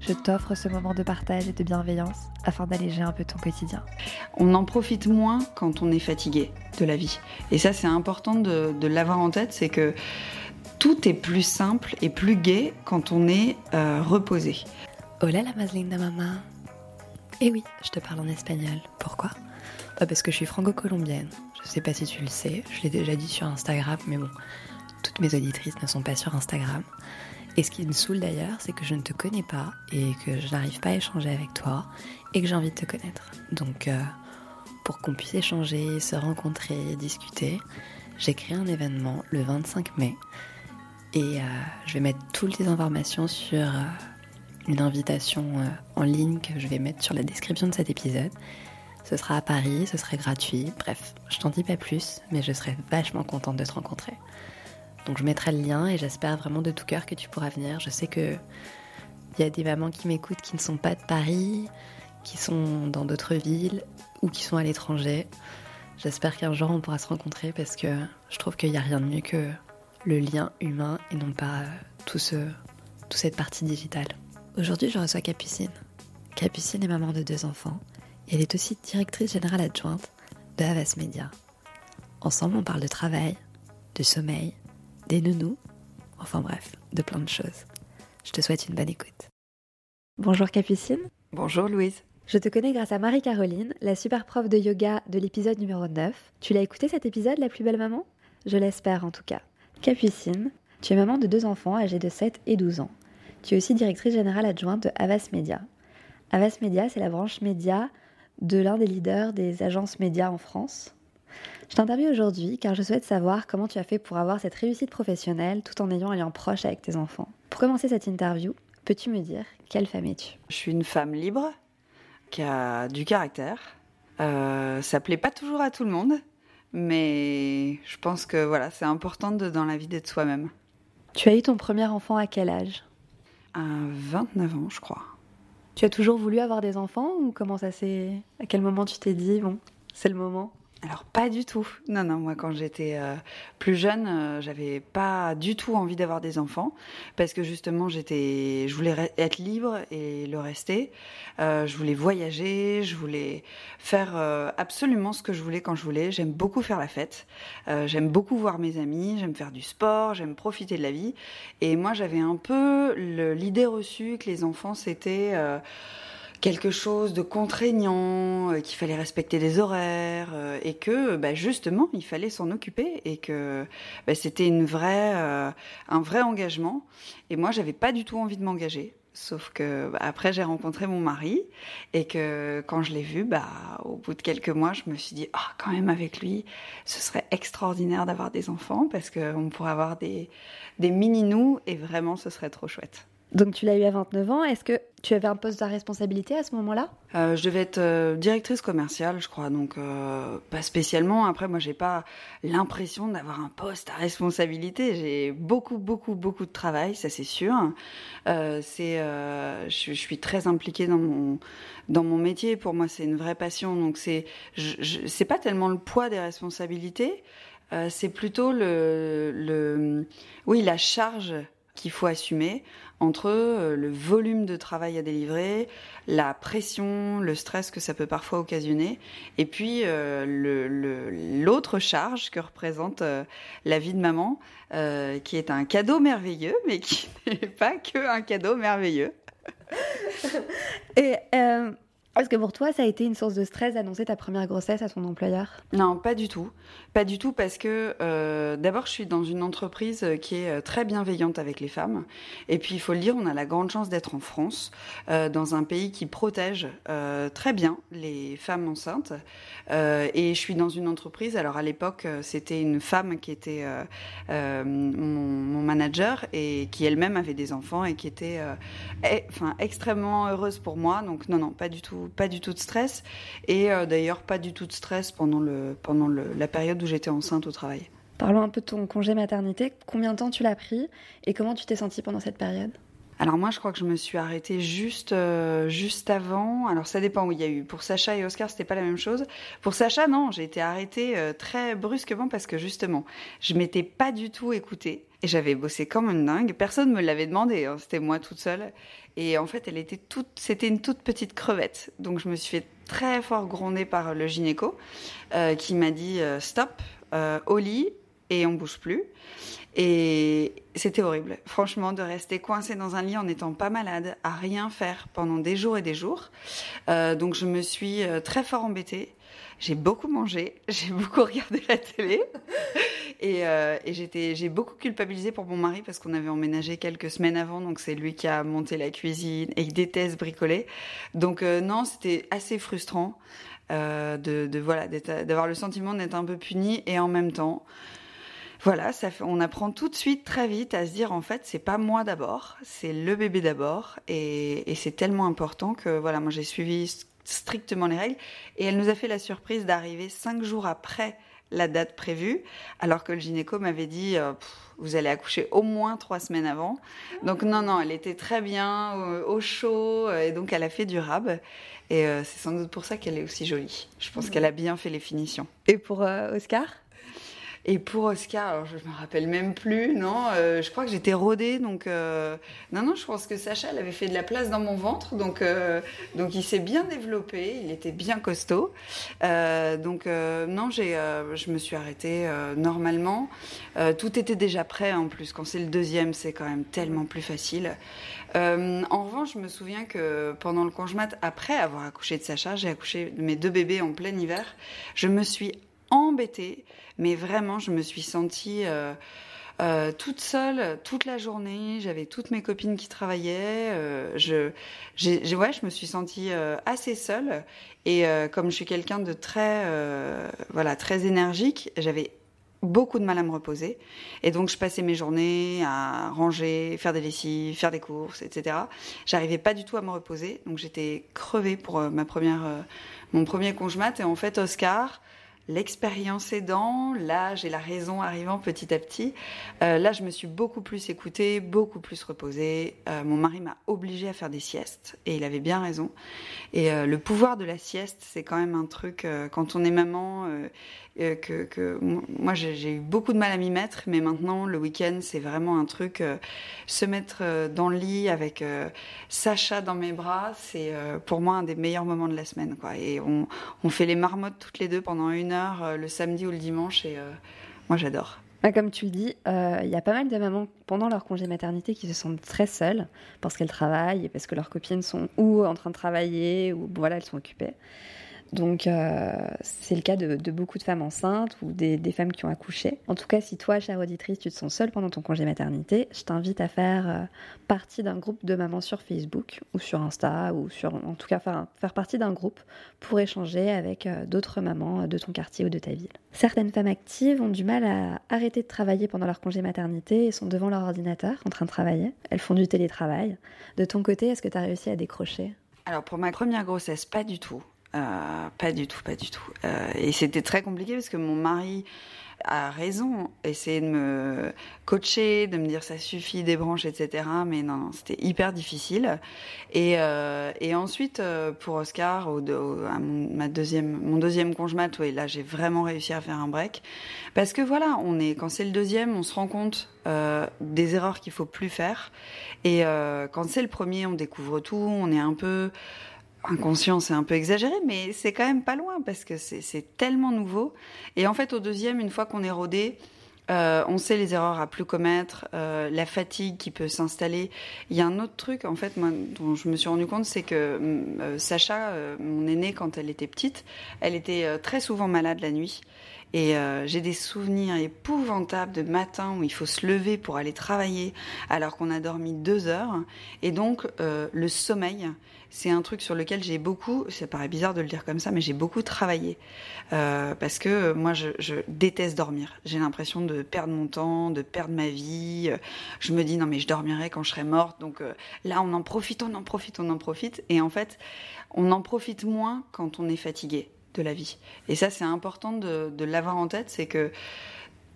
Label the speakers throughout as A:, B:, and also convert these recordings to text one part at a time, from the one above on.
A: je t'offre ce moment de partage et de bienveillance afin d'alléger un peu ton quotidien.
B: On en profite moins quand on est fatigué de la vie. Et ça, c'est important de, de l'avoir en tête, c'est que tout est plus simple et plus gai quand on est euh, reposé.
C: Hola la Maslina maman. Eh oui, je te parle en espagnol. Pourquoi? Pas Parce que je suis franco-colombienne. Je sais pas si tu le sais, je l'ai déjà dit sur Instagram, mais bon, toutes mes auditrices ne sont pas sur Instagram. Et ce qui me saoule d'ailleurs, c'est que je ne te connais pas et que je n'arrive pas à échanger avec toi et que j'ai envie de te connaître. Donc, euh, pour qu'on puisse échanger, se rencontrer, discuter, j'ai créé un événement le 25 mai et euh, je vais mettre toutes les informations sur euh, une invitation en ligne que je vais mettre sur la description de cet épisode. Ce sera à Paris, ce serait gratuit. Bref, je t'en dis pas plus, mais je serais vachement contente de te rencontrer. Donc je mettrai le lien et j'espère vraiment de tout cœur que tu pourras venir. Je sais que il y a des mamans qui m'écoutent qui ne sont pas de Paris, qui sont dans d'autres villes ou qui sont à l'étranger. J'espère qu'un jour on pourra se rencontrer parce que je trouve qu'il n'y a rien de mieux que le lien humain et non pas tout ce, toute cette partie digitale. Aujourd'hui, je reçois Capucine. Capucine est maman de deux enfants et elle est aussi directrice générale adjointe de Havas Media. Ensemble, on parle de travail, de sommeil, des nounous, enfin bref, de plein de choses. Je te souhaite une bonne écoute. Bonjour Capucine.
B: Bonjour Louise.
A: Je te connais grâce à Marie-Caroline, la super prof de yoga de l'épisode numéro 9. Tu l'as écouté cet épisode, La plus belle maman? Je l'espère en tout cas. Capucine, tu es maman de deux enfants âgés de 7 et 12 ans. Tu es aussi directrice générale adjointe de Havas Media. Havas Media, c'est la branche média de l'un des leaders des agences médias en France. Je t'interviewe aujourd'hui car je souhaite savoir comment tu as fait pour avoir cette réussite professionnelle tout en ayant un lien proche avec tes enfants. Pour commencer cette interview, peux-tu me dire quelle femme es-tu?
B: Je suis une femme libre qui a du caractère. Euh, ça plaît pas toujours à tout le monde, mais je pense que voilà, c'est important de, dans la vie d'être soi-même.
A: Tu as eu ton premier enfant à quel âge?
B: À 29 ans, je crois.
A: Tu as toujours voulu avoir des enfants ou comment ça s'est À quel moment tu t'es dit bon, c'est le moment?
B: Alors pas du tout. Non, non, moi quand j'étais euh, plus jeune, euh, j'avais pas du tout envie d'avoir des enfants parce que justement j'étais, je voulais être libre et le rester. Euh, je voulais voyager, je voulais faire absolument ce que je voulais quand je voulais. J'aime beaucoup faire la fête, j'aime beaucoup voir mes amis, j'aime faire du sport, j'aime profiter de la vie. Et moi j'avais un peu l'idée reçue que les enfants c'était quelque chose de contraignant, euh, qu'il fallait respecter des horaires euh, et que bah, justement il fallait s'en occuper et que bah, c'était une euh, un vrai engagement. Et moi j'avais pas du tout envie de m'engager. Sauf que bah, après j'ai rencontré mon mari et que quand je l'ai vu, bah au bout de quelques mois, je me suis dit ah quand même avec lui, ce serait extraordinaire d'avoir des enfants parce qu'on pourrait avoir des des mini nous et vraiment ce serait trop chouette.
A: Donc tu l'as eu à 29 ans. Est-ce que tu avais un poste à responsabilité à ce moment-là?
B: Euh, Je devais être euh, directrice commerciale, je crois, donc euh, pas spécialement. Après, moi, j'ai pas l'impression d'avoir un poste à responsabilité. J'ai beaucoup, beaucoup, beaucoup de travail, ça c'est sûr. C'est, je, je, suis très impliquée dans mon dans mon métier. Pour moi, c'est une vraie passion. Donc c'est, c'est pas tellement le poids des responsabilités. C'est plutôt le, le, oui, la charge qu'il faut assumer entre euh, le volume de travail à délivrer, la pression, le stress que ça peut parfois occasionner, et puis euh, l'autre le, charge que représente euh, la vie de maman, euh, qui est un cadeau merveilleux, mais qui n'est pas que un cadeau merveilleux.
A: et euh, Est-ce que pour toi, ça a été une source de stress d'annoncer ta première grossesse à ton employeur?
B: Non, pas du tout. Pas du tout parce que euh, d'abord, je suis dans une entreprise qui est euh, très bienveillante avec les femmes. Et puis, il faut le dire, on a la grande chance d'être en France, euh, dans un pays qui protège très bien les femmes enceintes. Et je suis dans une entreprise, alors à l'époque, c'était une femme qui était mon, mon manager et qui elle-même avait des enfants et qui était e- enfin, extrêmement heureuse pour moi. Donc non, non, pas du tout, pas du tout de stress. Et euh, d'ailleurs, pas du tout de stress pendant, le, pendant la période où j'étais enceinte au travail.
A: Parlons un peu de ton congé maternité. Combien de temps tu l'as pris et comment tu t'es sentie pendant cette période?
B: Alors moi, je crois que je me suis arrêtée juste, euh, juste avant. Alors ça dépend où il y a eu. Pour Sacha et Oscar, c'était pas la même chose. Pour Sacha, non, j'ai été arrêtée euh, très brusquement parce que justement, je m'étais pas du tout écoutée. Et j'avais bossé comme une dingue. Personne me l'avait demandé. hein. C'était moi toute seule. Et en fait, elle était toute, c'était une toute petite crevette. Donc je me suis fait très fort gronder par le gynéco euh, qui m'a dit euh, stop, euh, au lit et on bouge plus. Et c'était horrible, franchement, de rester coincé dans un lit en n'étant pas malade, à rien faire pendant des jours et des jours. Euh, donc je me suis euh, très fort embêtée. J'ai beaucoup mangé, j'ai beaucoup regardé la télé et, euh, j'étais, j'ai beaucoup culpabilisé pour mon mari parce qu'on avait emménagé quelques semaines avant, donc c'est lui qui a monté la cuisine et il déteste bricoler. Donc non, c'était assez frustrant de, voilà, d'avoir le sentiment d'être un peu puni et en même temps, voilà, ça fait, on apprend tout de suite très vite à se dire en fait c'est pas moi d'abord, c'est le bébé d'abord. Et, et c'est tellement important que voilà moi j'ai suivi strictement les règles. Et elle nous a fait la surprise d'arriver cinq jours après la date prévue alors que le gynéco m'avait dit euh, Pff, vous allez accoucher au moins trois semaines avant. Donc non non elle était très bien euh, au chaud euh, et donc elle a fait du rab. Et c'est sans doute pour ça qu'elle est aussi jolie. Je pense qu'elle a bien fait les finitions.
A: Et pour Oscar?
B: Et pour Oscar, alors je me rappelle même plus, non, euh, je crois que j'étais rodée, donc euh, non, non, je pense que Sacha, elle avait fait de la place dans mon ventre, donc euh, donc il s'est bien développé, il était bien costaud, donc non, j'ai, je me suis arrêtée normalement, tout était déjà prêt en plus. Quand c'est le deuxième, c'est quand même tellement plus facile. En revanche, je me souviens que pendant le congé mat, après avoir accouché de Sacha, j'ai accouché de mes deux bébés en plein hiver, je me suis embêtée, mais vraiment, je me suis sentie euh, euh, toute seule toute la journée. J'avais toutes mes copines qui travaillaient. euh, je, je me suis sentie assez seule. Et comme je suis quelqu'un de très, voilà, très énergique, j'avais beaucoup de mal à me reposer. Et donc, je passais mes journées à ranger, faire des lessives, faire des courses, etc. J'arrivais pas du tout à me reposer. Donc, j'étais crevée pour ma première, mon premier conjoint. Et en fait, Oscar, l'expérience aidant, l'âge et la raison arrivant petit à petit, euh, là, je me suis beaucoup plus écoutée, beaucoup plus reposée. Euh, mon mari m'a obligée à faire des siestes et il avait bien raison. Et euh, le pouvoir de la sieste, c'est quand même un truc, quand on est maman, que, que moi j'ai eu beaucoup de mal à m'y mettre, mais maintenant le week-end c'est vraiment un truc, se mettre dans le lit avec Sacha dans mes bras, c'est pour moi un des meilleurs moments de la semaine. Quoi. Et on fait les marmottes toutes les deux pendant une heure euh, le samedi ou le dimanche et euh, moi j'adore.
A: Bah, Comme tu le dis, euh, il y a pas mal de mamans pendant leur congé maternité qui se sentent très seules parce qu'elles travaillent et parce que leurs copines sont ou en train de travailler ou voilà, elles sont occupées. Donc euh, c'est le cas de, beaucoup de femmes enceintes ou des, femmes qui ont accouché. En tout cas, si toi, chère auditrice, tu te sens seule pendant ton congé maternité, je t'invite à faire euh, partie d'un groupe de mamans sur Facebook ou sur Insta ou en tout cas, faire, faire partie d'un groupe pour échanger avec euh, d'autres mamans de ton quartier ou de ta ville. Certaines femmes actives ont du mal à arrêter de travailler pendant leur congé maternité et sont devant leur ordinateur en train de travailler. Elles font du télétravail. De ton côté, est-ce que tu as réussi à décrocher?
B: Alors pour ma première grossesse, pas du tout. Euh, pas du tout, pas du tout. Euh, et c'était très compliqué parce que mon mari a raison, essayé de me coacher, de me dire ça suffit, des branches, etc. Mais non, non c'était hyper difficile. Et, euh, ensuite, pour Oscar, mon, ma deuxième, mon deuxième conjoint, oui, là j'ai vraiment réussi à faire un break. Parce que voilà, on est, quand c'est le deuxième, on se rend compte des erreurs qu'il faut plus faire. Et quand c'est le premier, on découvre tout, on est un peu inconscient, c'est un peu exagéré, mais c'est quand même pas loin parce que c'est tellement nouveau. Et en fait, au deuxième, une fois qu'on est rodé, Euh, on sait les erreurs à plus commettre, euh, la fatigue qui peut s'installer. Il y a un autre truc, en fait, dont je me suis rendu compte, c'est que euh, Sacha, mon aînée, quand elle était petite, elle était très souvent malade la nuit. Et euh, j'ai des souvenirs épouvantables de matins où il faut se lever pour aller travailler alors qu'on a dormi deux heures. Et donc, euh, le sommeil, c'est un truc sur lequel j'ai beaucoup, ça paraît bizarre de le dire comme ça, mais j'ai beaucoup travaillé. Euh, parce que euh, moi, je, je déteste dormir. J'ai l'impression de perdre mon temps, de perdre ma vie. Euh, Je me dis, non, mais je dormirai quand je serai morte. Donc euh, là, on en profite, on en profite, on en profite. Et en fait, on en profite moins quand on est fatigué de la vie. Et ça, c'est important de, de l'avoir en tête, c'est que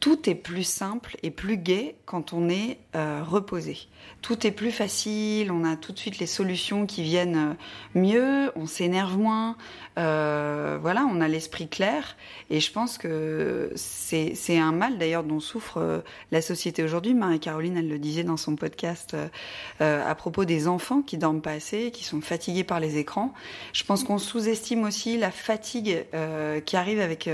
B: tout est plus simple et plus gai quand on est euh, reposé. Tout est plus facile, on a tout de suite les solutions qui viennent euh, mieux, on s'énerve moins, euh, voilà, on a l'esprit clair. Et je pense que c'est un mal d'ailleurs dont souffre la société aujourd'hui. Marie-Caroline, elle le disait dans son podcast à propos des enfants qui dorment pas assez, qui sont fatigués par les écrans. Je pense qu'on sous-estime aussi la fatigue qui arrive avec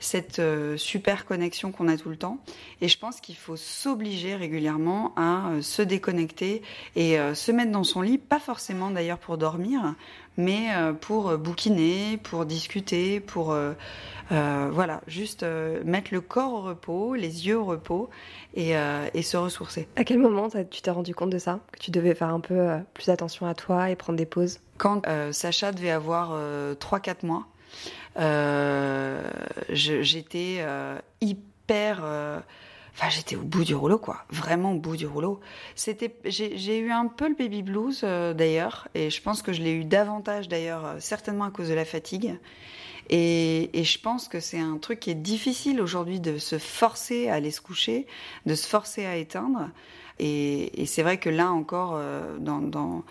B: cette super connexion qu'on a tout le temps. Et je pense qu'il faut s'obliger régulièrement à euh, se déconnecter et euh, se mettre dans son lit, pas forcément d'ailleurs pour dormir, mais euh, pour bouquiner, pour discuter, pour euh, euh, voilà, juste euh, mettre le corps au repos, les yeux au repos et, et se ressourcer.
C: À quel moment tu t'es rendu compte de ça? Que tu devais faire un peu plus attention à toi et prendre des pauses?
B: Quand Sacha devait avoir euh, 3-4 mois, j'étais euh, euh, Enfin, j'étais au bout du rouleau, quoi. Vraiment au bout du rouleau. C'était, j'ai eu un peu le baby blues euh, d'ailleurs, et je pense que je l'ai eu davantage d'ailleurs, euh, certainement à cause de la fatigue. Et, je pense que c'est un truc qui est difficile aujourd'hui de se forcer à aller se coucher, de se forcer à éteindre. Et, c'est vrai que là encore, dans,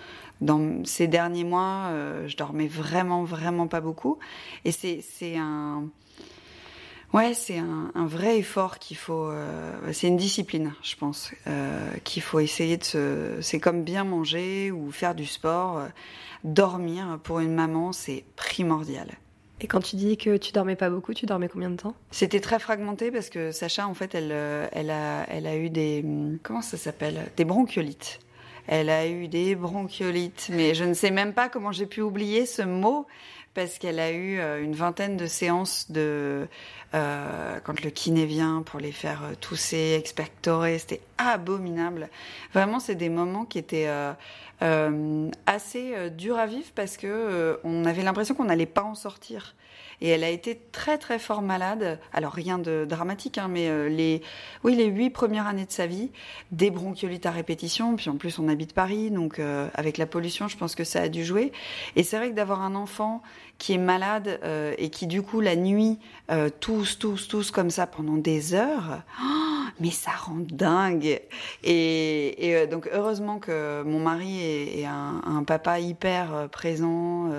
B: ces derniers mois, je dormais vraiment, vraiment pas beaucoup. Et c'est un. Ouais, c'est un, un vrai effort qu'il faut. euh, c'est une discipline, je pense, euh, qu'il faut essayer de se. C'est comme bien manger ou faire du sport. euh, dormir pour une maman, c'est primordial.
C: Et quand tu dis que tu dormais pas beaucoup, tu dormais combien de temps?
B: C'était très fragmenté parce que Sacha, en fait, elle, elle, a, elle a eu des. Comment ça s'appelle? Des bronchiolites. Elle a eu des bronchiolites, mais je ne sais même pas comment j'ai pu oublier ce mot parce qu'elle a eu euh, une vingtaine de séances de euh, quand le kiné vient pour les faire euh, tousser, expectorer, c'était abominable. Vraiment, c'est des moments qui étaient assez durs à vivre parce que on avait l'impression qu'on n'allait pas en sortir. Et elle a été très très fort malade. Alors rien de dramatique, hein, mais euh, les, oui, les huit premières années de sa vie, des bronchiolites à répétition. Puis en plus, on habite Paris, donc euh, avec la pollution, je pense que ça a dû jouer. Et c'est vrai que d'avoir un enfant qui est malade euh, et qui du coup la nuit euh, tous, tous, tous comme ça pendant des heures, oh, mais ça rend dingue. Et, euh, donc heureusement que mon mari est, un, papa hyper euh, présent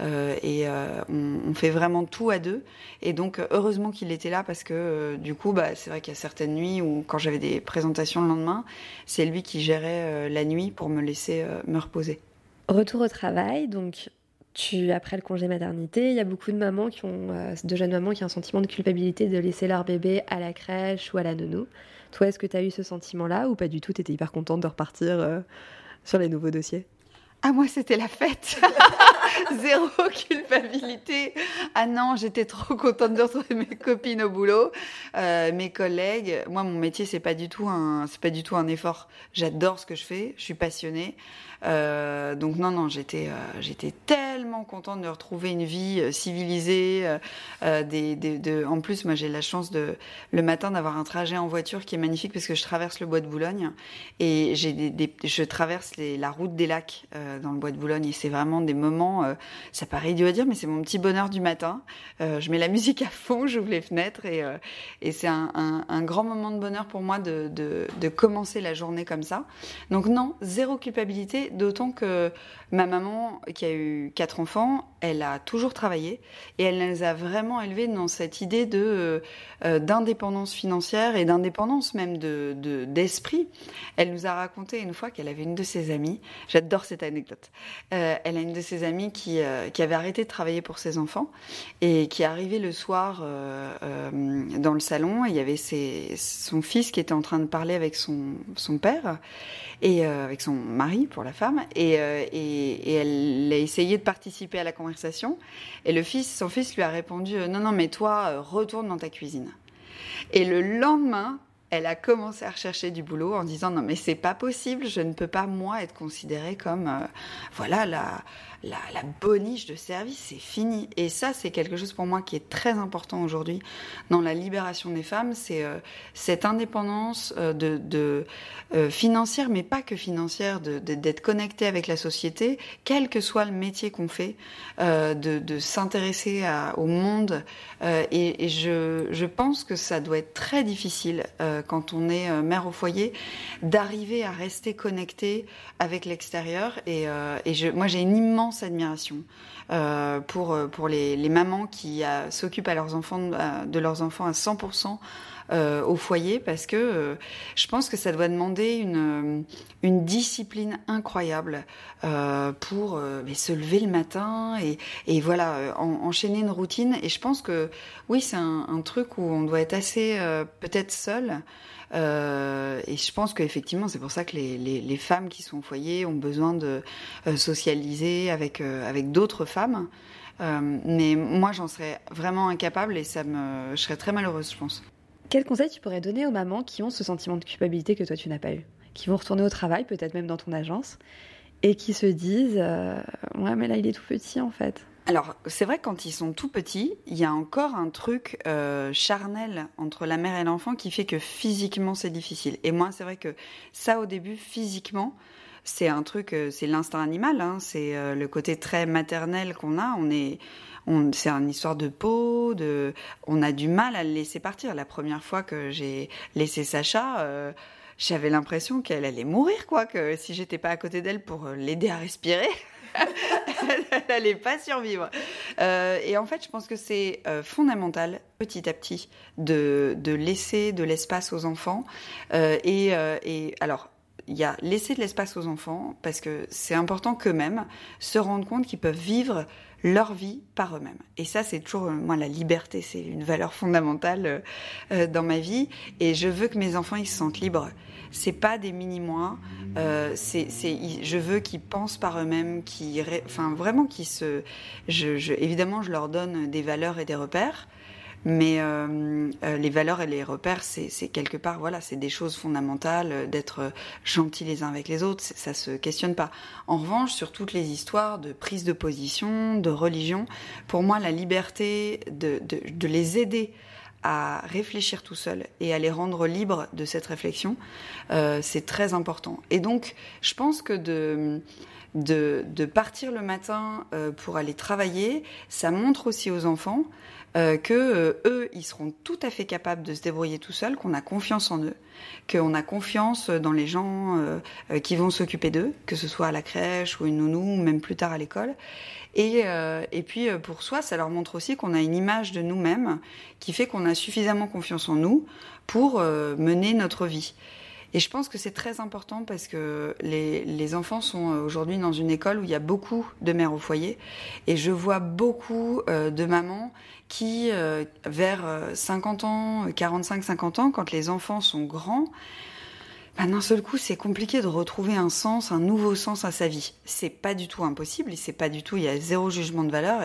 B: euh, et on, fait vraiment tout à deux. Et donc heureusement qu'il était là parce que du coup, bah, c'est vrai qu'il y a certaines nuits où quand j'avais des présentations le lendemain, c'est lui qui gérait la nuit pour me laisser me reposer.
C: Retour au travail, donc après le congé maternité, il y a beaucoup de mamans qui ont, euh, de jeunes mamans qui ont un sentiment de culpabilité de laisser leur bébé à la crèche ou à la nounou. Toi, est-ce que tu as eu ce sentiment-là ou pas du tout? T'étais hyper contente de repartir euh, sur les nouveaux dossiers?
B: Ah moi c'était la fête Zéro culpabilité Ah non, j'étais trop contente de retrouver mes copines au boulot, euh, mes collègues. Moi mon métier c'est pas du tout un pas du tout un effort. J'adore ce que je fais, je suis passionnée. Euh, donc non non, j'étais euh, j'étais tellement contente de retrouver une vie euh, civilisée euh, euh, des, des- de en plus moi j'ai la chance de le matin d'avoir un trajet en voiture qui est magnifique parce que je traverse le bois de Boulogne et j'ai des, des- je traverse les- la route des lacs dans le bois de Boulogne et c'est vraiment des moments, ça paraît idiot à dire, mais c'est mon petit bonheur du matin. Je mets la musique à fond, j'ouvre les fenêtres et, et c'est un, un- un grand moment de bonheur pour moi de, de- de commencer la journée comme ça. Donc non, zéro culpabilité, d'autant que ma maman, qui a eu quatre enfants, elle a toujours travaillé et elle les a vraiment élevés dans cette idée de euh, euh, d'indépendance financière et d'indépendance même de de- d'esprit. Elle nous a raconté une fois qu'elle avait une de ses amies, j'adore cette anecdote, Euh, elle a une de ses amies qui, qui avait arrêté de travailler pour ses enfants et qui arrivait le soir dans le salon. Et il y avait son fils qui était en train de parler avec son, son père et avec son mari pour la femme. Et, et, elle a essayé de participer à la conversation. Et le fils, son fils lui a répondu Non, non, mais toi, retourne dans ta cuisine. Et le lendemain, elle a commencé à rechercher du boulot en disant non mais c'est pas possible, je ne peux pas moi être considérée comme euh, voilà la, la, la, boniche de service, c'est fini. Et ça c'est quelque chose pour moi qui est très important aujourd'hui dans la libération des femmes, c'est euh, cette indépendance euh, de, de financière, mais pas que financière, d'être de, d'être connectée avec la société, quel que soit le métier qu'on fait, de, de s'intéresser au monde. Et, et, je, je pense que ça doit être très difficile quand on est euh, mère au foyer, d'arriver à rester connecté avec l'extérieur. Et, euh, je, moi, j'ai une immense admiration euh, pour, pour les, mamans qui s'occupent à leurs enfants, de leurs enfants à 100%. Au foyer parce que je pense que ça doit demander une, une discipline incroyable pour se lever le matin et, et voilà enchaîner une routine et je pense que oui c'est un, truc où on doit être assez peut-être seul euh, et je pense qu'effectivement, c'est pour ça que les, les, femmes qui sont au foyer ont besoin de euh, socialiser avec, euh, avec d'autres femmes. mais moi, j'en serais vraiment incapable et ça me, je serais très malheureuse, je pense.
C: Quel conseil tu pourrais donner aux mamans qui ont ce sentiment de culpabilité que toi tu n'as pas eu Qui vont retourner au travail, peut-être même dans ton agence, et qui se disent Ouais, mais là il est tout petit en fait.
B: Alors, c'est vrai que quand ils sont tout petits, il y a encore un truc euh, charnel entre la mère et l'enfant qui fait que physiquement c'est difficile. Et moi, c'est vrai que ça, au début, physiquement, c'est un truc, euh, c'est l'instinct animal, hein, c'est euh, le côté très maternel qu'on a. On est, c'est une histoire de peau, on a du mal à le laisser partir. La première fois que j'ai laissé Sacha. j'avais l'impression qu'elle allait mourir, que si j'étais pas à côté d'elle pour l'aider à respirer, elle n'allait pas survivre. Euh, et en fait, je pense que c'est euh, fondamental, petit à petit, de, laisser de l'espace aux enfants. Euh, et, et alors, il y a laisser de l'espace aux enfants parce que c'est important qu'eux-mêmes se rendent compte qu'ils peuvent vivre leur vie par eux-mêmes. Et ça, c'est toujours, moi, la liberté, c'est une valeur fondamentale dans ma vie. Et je veux que mes enfants, ils se sentent libres c'est pas des mini-mois. Euh, c'est, je veux qu'ils pensent par eux-mêmes, qu'ils, enfin vraiment qu'ils se. Je, évidemment, je leur donne des valeurs et des repères. Mais euh, euh, les valeurs et les repères, c'est, quelque part, voilà, c'est des choses fondamentales, d'être gentils les uns avec les autres, ça se questionne pas. En revanche, sur toutes les histoires de prise de position, de religion, pour moi, la liberté de, de, de les aider à réfléchir tout seul et à les rendre libres de cette réflexion, euh, c'est très important. Et donc, je pense que de, de, de partir le matin euh, pour aller travailler, ça montre aussi aux enfants euh, que euh, eux, ils seront tout à fait capables de se débrouiller tout seuls, qu'on a confiance en eux, qu'on a confiance dans les gens euh, qui vont s'occuper d'eux, que ce soit à la crèche ou une nounou, ou même plus tard à l'école. Et, et puis pour soi, ça leur montre aussi qu'on a une image de nous-mêmes qui fait qu'on a suffisamment confiance en nous pour mener notre vie. Et je pense que c'est très important parce que les, les enfants sont aujourd'hui dans une école où il y a beaucoup de mères au foyer. Et je vois beaucoup de mamans qui, euh, vers 50 euh, ans, 45-50 ans, quand les enfants sont grands, ben d'un seul coup, c'est compliqué de retrouver un sens, un nouveau sens à sa vie. C'est pas du tout impossible, c'est pas du tout, il y a zéro jugement de valeur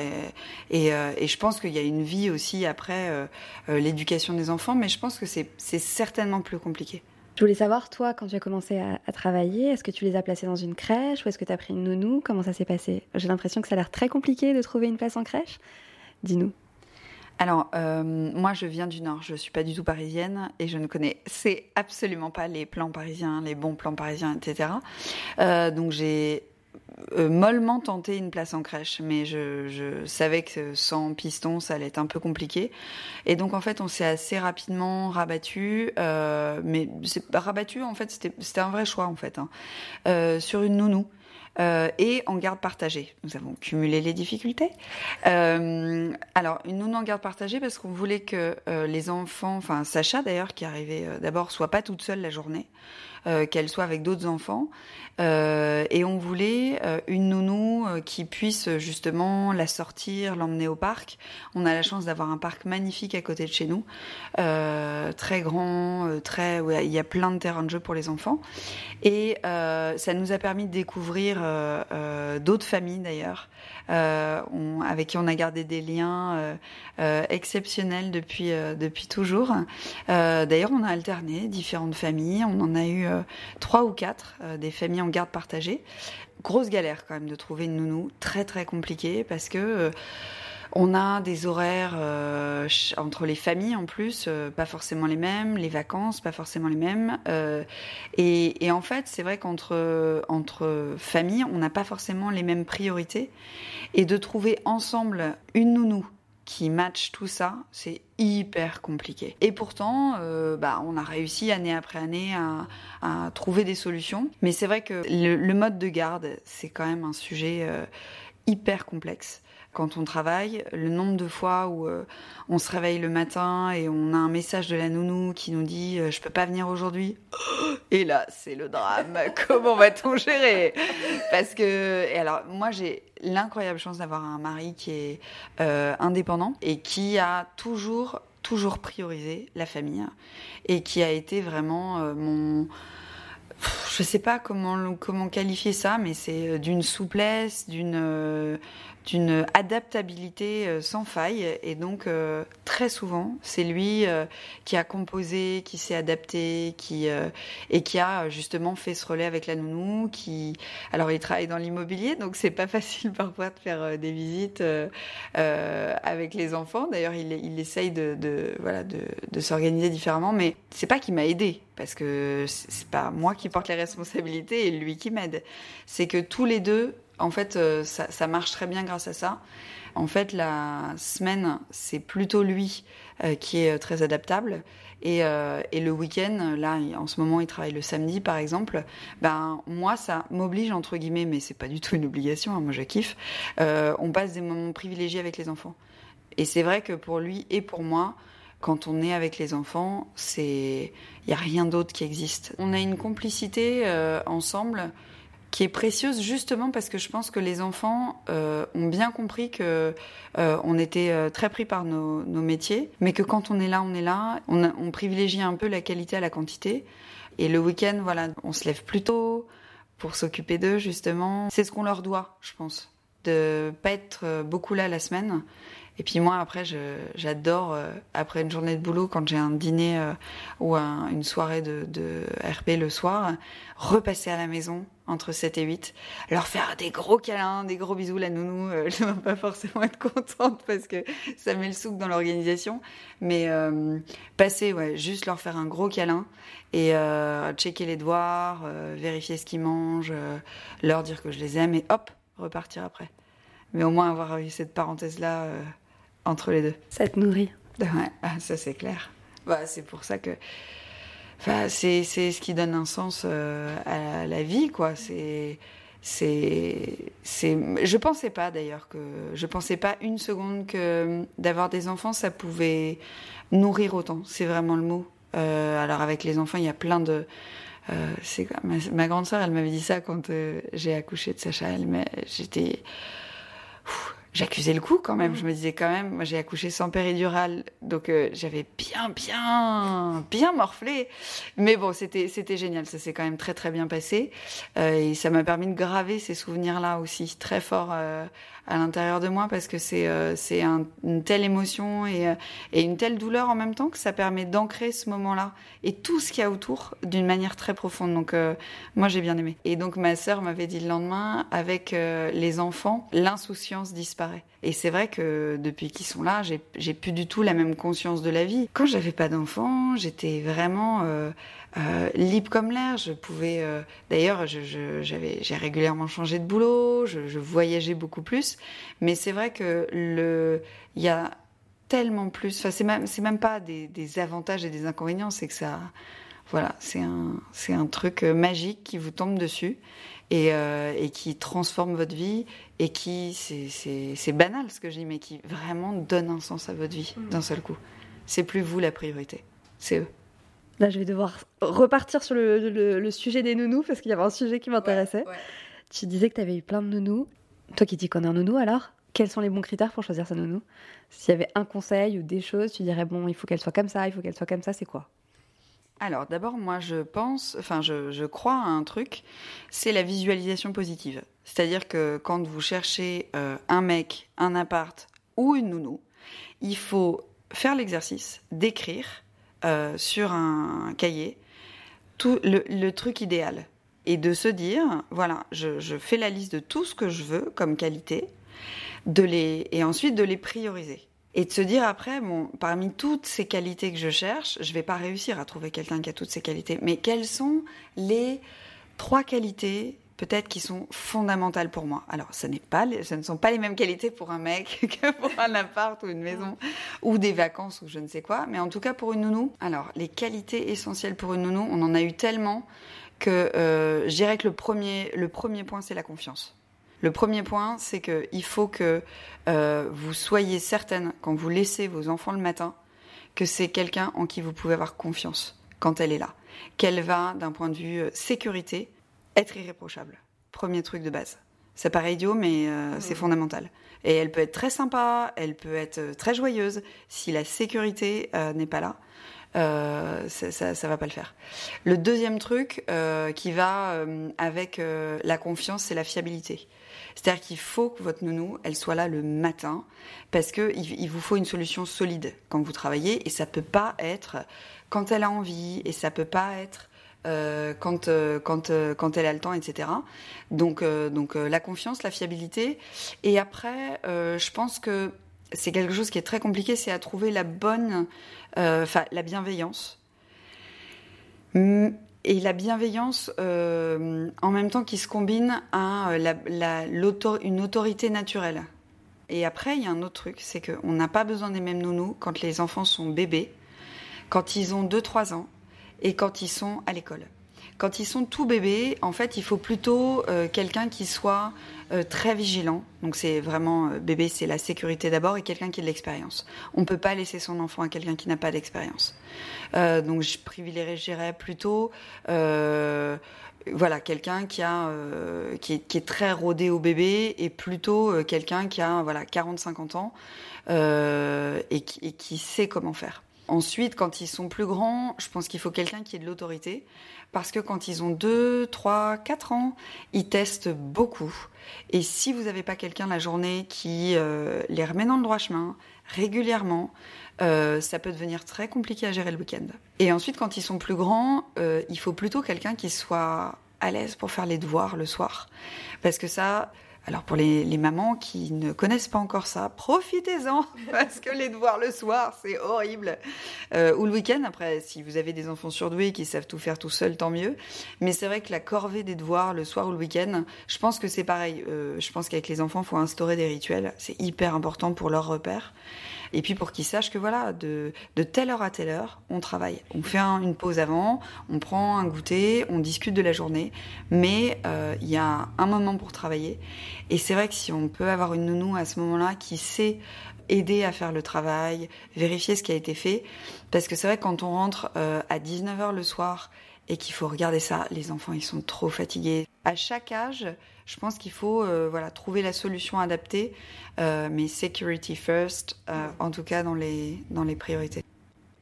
B: et, euh, je pense qu'il y a une vie aussi après l'éducation des enfants, mais je pense que c'est certainement plus compliqué.
C: Je voulais savoir, toi, quand tu as commencé à, à travailler, est-ce que tu les as placés dans une crèche ou est-ce que tu as pris une nounou? Comment ça s'est passé? J'ai l'impression que ça a l'air très compliqué de trouver une place en crèche. Dis-nous.
B: Alors, euh, moi, je viens du Nord, je suis pas du tout parisienne et je ne connais c'est absolument pas les plans parisiens, les bons plans parisiens, etc. Euh, donc, j'ai euh, mollement tenté une place en crèche, mais je, je, savais que sans piston, ça allait être un peu compliqué. Et donc, en fait, on s'est assez rapidement rabattu, euh, mais rabattu, en fait, c'était un vrai choix, en fait, hein, euh, sur une nounou. Euh, et en garde partagée. Nous avons cumulé les difficultés. Euh, alors, nounou en garde partagée parce qu'on voulait que euh, les enfants, enfin Sacha d'ailleurs, qui arrivait d'abord, soit pas toute seule la journée. Qu'elle soit avec d'autres enfants. et on voulait une nounou euh, qui puisse euh, justement la sortir, l'emmener au parc. On a la chance d'avoir un parc magnifique à côté de chez nous, euh, très grand, euh, très, il y a plein de terrains de jeu pour les enfants. Et euh, ça nous a permis de découvrir euh, euh, d'autres familles d'ailleurs, euh, avec qui on a gardé des liens euh, euh, exceptionnels depuis, euh, depuis toujours. Euh, d'ailleurs, on a alterné différentes familles. On en a eu euh, trois ou quatre, euh, des familles en garde partagée. Grosse galère quand même de trouver une nounou, très très compliqué parce que euh, on a des horaires euh, entre les familles en plus, euh, pas forcément les mêmes, les vacances pas forcément les mêmes. euh, et, et en fait, c'est vrai qu'entre entre familles, on n'a pas forcément les mêmes priorités. Et de trouver ensemble une nounou qui match tout ça, c'est hyper compliqué. Et pourtant, euh, bah, on a réussi année après année à, trouver des solutions. Mais c'est vrai que le, le mode de garde, c'est quand même un sujet euh, hyper complexe. Quand on travaille, le nombre de fois où euh, on se réveille le matin et on a un message de la nounou qui nous dit euh, je peux pas venir aujourd'hui. Et là, c'est le drame. Comment va-t-on gérer? Parce que et alors moi j'ai l'incroyable chance d'avoir un mari qui est euh, indépendant et qui a toujours toujours priorisé la famille et qui a été vraiment euh, mon je sais pas comment comment qualifier ça, mais c'est d'une souplesse, d'une d'une adaptabilité euh, sans faille. Et donc euh, très souvent, c'est lui euh, qui a composé, qui s'est adapté, qui et qui a justement fait ce relais avec la nounou. Qui alors il travaille dans l'immobilier, donc c'est pas facile parfois de faire des visites avec les enfants. D'ailleurs, il, il essaye de, voilà de, de s'organiser différemment, mais c'est pas qu'il m'a aidé parce que c'est pas moi qui porte les responsabilités et lui qui m'aide. C'est que tous les deux, en fait, euh, ça, marche très bien grâce à ça. En fait, la semaine, c'est plutôt lui euh, qui est euh, très adaptable. Et, le week-end, là, en ce moment, il travaille le samedi, par exemple. Ben, moi, ça m'oblige, entre guillemets, mais c'est pas du tout une obligation, hein, moi je kiffe. On passe des moments privilégiés avec les enfants. Et c'est vrai que pour lui et pour moi, quand on est avec les enfants, il y a rien d'autre qui existe. On a une complicité ensemble qui est précieuse justement parce que je pense que les enfants euh, ont bien compris que euh, on était euh, très pris par nos, métiers, mais que quand on est là, on est là. On, privilégie un peu la qualité à la quantité. Et le week-end, voilà, on se lève plus tôt pour s'occuper d'eux justement. C'est ce qu'on leur doit, je pense, de pas être beaucoup là la semaine. Et puis moi, après, j'adore, après une journée de boulot, quand j'ai un dîner ou un- une soirée de RP le soir, repasser à la maison entre 7 et 8, leur faire des gros câlins, des gros bisous, la nounou, euh, je ne vais pas forcément être contente parce que ça met le souk dans l'organisation, mais euh, passer, ouais, juste leur faire un gros câlin et euh, checker les devoirs, euh, vérifier ce qu'ils mangent, leur dire que je les aime et hop, repartir après. Mais au moins avoir eu cette parenthèse-là entre les deux.
C: Ça te nourrit.
B: Ouais, ah, ça c'est clair. Bah, c'est pour ça que. Enfin, c'est, ce qui donne un sens euh, à la vie, quoi. C'est. C'est, c'est, je pensais pas d'ailleurs que, je pensais pas une seconde que d'avoir des enfants ça pouvait nourrir autant. C'est vraiment le mot. Euh, alors avec les enfants, il y a plein de, euh, c'est ma, ma grande sœur, elle m'avait dit ça quand euh, j'ai accouché de Sacha. Elle j'étais, j'accusais le coup quand même. Je me disais quand même, moi j'ai accouché sans péridurale, donc euh, j'avais bien, bien, bien morflé. Mais bon, c'était, c'était génial. Ça s'est quand même très, très bien passé. Euh, et ça m'a permis de graver ces souvenirs-là aussi très fort euh, à l'intérieur de moi parce que c'est, c'est un- une telle émotion et, et une telle douleur en même temps que ça permet d'ancrer ce moment-là et tout ce qu'il y a autour d'une manière très profonde. Donc moi j'ai bien aimé. Et donc ma sœur m'avait dit le lendemain, avec les enfants, l'insouciance disparaît. Et c'est vrai que depuis qu'ils sont là, j'ai, plus du tout la même conscience de la vie. Quand j'avais pas d'enfants, j'étais vraiment euh, euh, libre comme l'air. Je pouvais, euh, d'ailleurs, j'ai régulièrement changé de boulot, je, voyageais beaucoup plus. Mais c'est vrai que le, il y a tellement plus. Enfin, c'est même, même pas des, avantages et des inconvénients, c'est que ça, voilà, c'est un, truc magique qui vous tombe dessus et, euh, et qui transforme votre vie et qui, c'est, banal ce que je dis, mais qui vraiment donne un sens à votre vie d'un seul coup. C'est plus vous la priorité, c'est eux.
C: Là, je vais devoir repartir sur le, le- le sujet des nounous parce qu'il y avait un sujet qui m'intéressait. Tu disais que tu avais eu plein de nounous. Toi qui t'y connais en nounou alors, quels sont les bons critères pour choisir sa nounou? S'il y avait un conseil ou des choses, tu dirais bon, il faut qu'elle soit comme ça, il faut qu'elle soit comme ça, c'est quoi?
B: Alors d'abord, moi je pense, enfin je, crois à un truc, c'est la visualisation positive. C'est-à-dire que quand vous cherchez euh, un mec, un appart ou une nounou, il faut faire l'exercice d'écrire euh, sur un cahier tout le, le, truc idéal et de se dire voilà, je, je, fais la liste de tout ce que je veux comme qualité, de les et ensuite de les prioriser et de se dire après, bon, parmi toutes ces qualités que je cherche, je vais pas réussir à trouver quelqu'un qui a toutes ces qualités, mais quelles sont les trois qualités peut-être qui sont fondamentales pour moi? Alors, ce, n'est pas, ce ne sont pas les mêmes qualités pour un mec que pour un appart ou une maison ou des vacances ou je ne sais quoi, mais en tout cas pour une nounou. Alors, les qualités essentielles pour une nounou, on en a eu tellement que euh, je dirais que le premier, le premier point, c'est la confiance. Le premier point, c'est qu'il faut que euh, vous soyez certaine, quand vous laissez vos enfants le matin, que c'est quelqu'un en qui vous pouvez avoir confiance quand elle est là. Qu'elle va, d'un point de vue euh, sécurité, être irréprochable. Premier truc de base. Ça paraît idiot, mais euh, c'est fondamental. Et elle peut être très sympa, elle peut être très joyeuse. Si la sécurité euh, n'est pas là, euh, ça, ça, ça, va pas le faire. Le deuxième truc euh, qui va euh, avec la confiance, c'est la fiabilité. C'est-à-dire qu'il faut que votre nounou, elle soit là le matin, parce que il, il, vous faut une solution solide quand vous travaillez, et ça peut pas être quand elle a envie, et ça peut pas être euh, quand, euh, euh, quand elle a le temps, etc. Donc, donc la confiance, la fiabilité. Et après, je pense que c'est quelque chose qui est très compliqué, c'est à trouver la bonne, enfin la bienveillance. Et la bienveillance, euh, en même temps, qui se combine à la, une autorité naturelle. Et après, il y a un autre truc, c'est qu'on n'a pas besoin des mêmes nounous quand les enfants sont bébés, quand ils ont 2-3 ans, et quand ils sont à l'école. Quand ils sont tout bébés, en fait, il faut plutôt euh, quelqu'un qui soit euh, très vigilant. Donc c'est vraiment euh, bébé, c'est la sécurité d'abord et quelqu'un qui a de l'expérience. On peut pas laisser son enfant à quelqu'un qui n'a pas d'expérience. Donc je privilégierais plutôt voilà quelqu'un qui a est, très rodé au bébé et plutôt quelqu'un qui a voilà 40 50 ans et qui, et qui sait comment faire. Ensuite, quand ils sont plus grands, je pense qu'il faut quelqu'un qui ait de l'autorité. Parce que quand ils ont 2, 3, 4 ans, ils testent beaucoup. Et si vous n'avez pas quelqu'un la journée qui euh, les remet dans le droit chemin régulièrement, euh, ça peut devenir très compliqué à gérer le week-end. Et ensuite, quand ils sont plus grands, euh, il faut plutôt quelqu'un qui soit à l'aise pour faire les devoirs le soir. Parce que ça, alors pour les, les, mamans qui ne connaissent pas encore ça, profitez-en parce que les devoirs le soir, c'est horrible. Euh, ou le week-end, après, si vous avez des enfants surdoués qui savent tout faire tout seuls, tant mieux. Mais c'est vrai que la corvée des devoirs le soir ou le week-end, je pense que c'est pareil. Euh, je pense qu'avec les enfants, il faut instaurer des rituels. C'est hyper important pour leur repère. Et puis pour qu'ils sachent que voilà, de, de telle heure à telle heure, on travaille. On fait un, une pause avant, on prend un goûter, on discute de la journée, mais euh, il y a un moment pour travailler. Et c'est vrai que si on peut avoir une nounou à ce moment-là qui sait aider à faire le travail, vérifier ce qui a été fait, parce que c'est vrai que quand on rentre euh, à 19h le soir et qu'il faut regarder ça, les enfants ils sont trop fatigués. À chaque âge, je pense qu'il faut euh, voilà trouver la solution adaptée, euh, mais security first, euh, en tout cas dans les dans les priorités.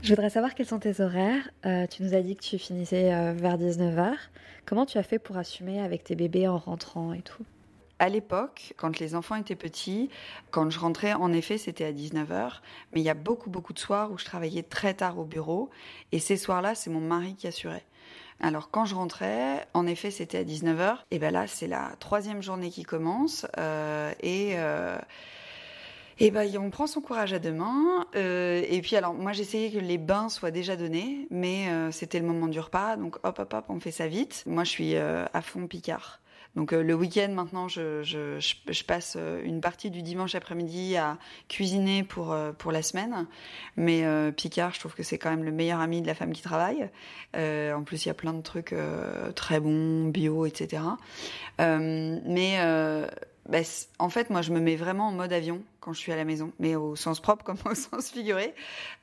C: Je voudrais savoir quels sont tes horaires. Euh, tu nous as dit que tu finissais euh, vers 19h. Comment tu as fait pour assumer avec tes bébés en rentrant et tout?
B: À l'époque, quand les enfants étaient petits, quand je rentrais, en effet, c'était à 19h. Mais il y a beaucoup, beaucoup de soirs où je travaillais très tard au bureau. Et ces soirs-là, c'est mon mari qui assurait. Alors quand je rentrais, en effet, c'était à 19h. Et ben là, c'est la troisième journée qui commence. Euh, et... Euh, et ben, on prend son courage à deux mains. Euh, et puis, alors, moi, j'essayais que les bains soient déjà donnés, mais c'était le moment du repas. Donc, hop, hop, hop, on fait ça vite. Moi, je suis à fond Picard. Donc euh, le week-end maintenant, je, passe euh, une partie du dimanche après-midi à cuisiner pour euh, la semaine. Mais Picard, je trouve que c'est quand même le meilleur ami de la femme qui travaille. En plus, il y a plein de trucs très bons, bio, etc. mais bah, en fait, moi, je me mets vraiment en mode avion quand je suis à la maison, mais au sens propre comme au sens figuré,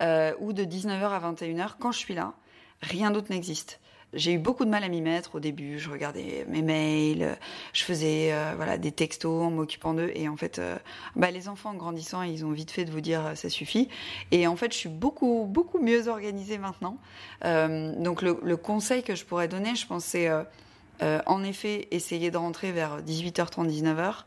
B: ou de 19h à 21h, quand je suis là, rien d'autre n'existe. J'ai eu beaucoup de mal à m'y mettre au début. Je regardais mes mails, je faisais euh, voilà des textos en m'occupant d'eux. Et en fait, euh, bah, les enfants en grandissant, ils ont vite fait de vous dire ça suffit. Et en fait, je suis beaucoup beaucoup mieux organisée maintenant. donc le, le, conseil que je pourrais donner, je pense, c'est en effet essayer de rentrer vers 18h30, 19h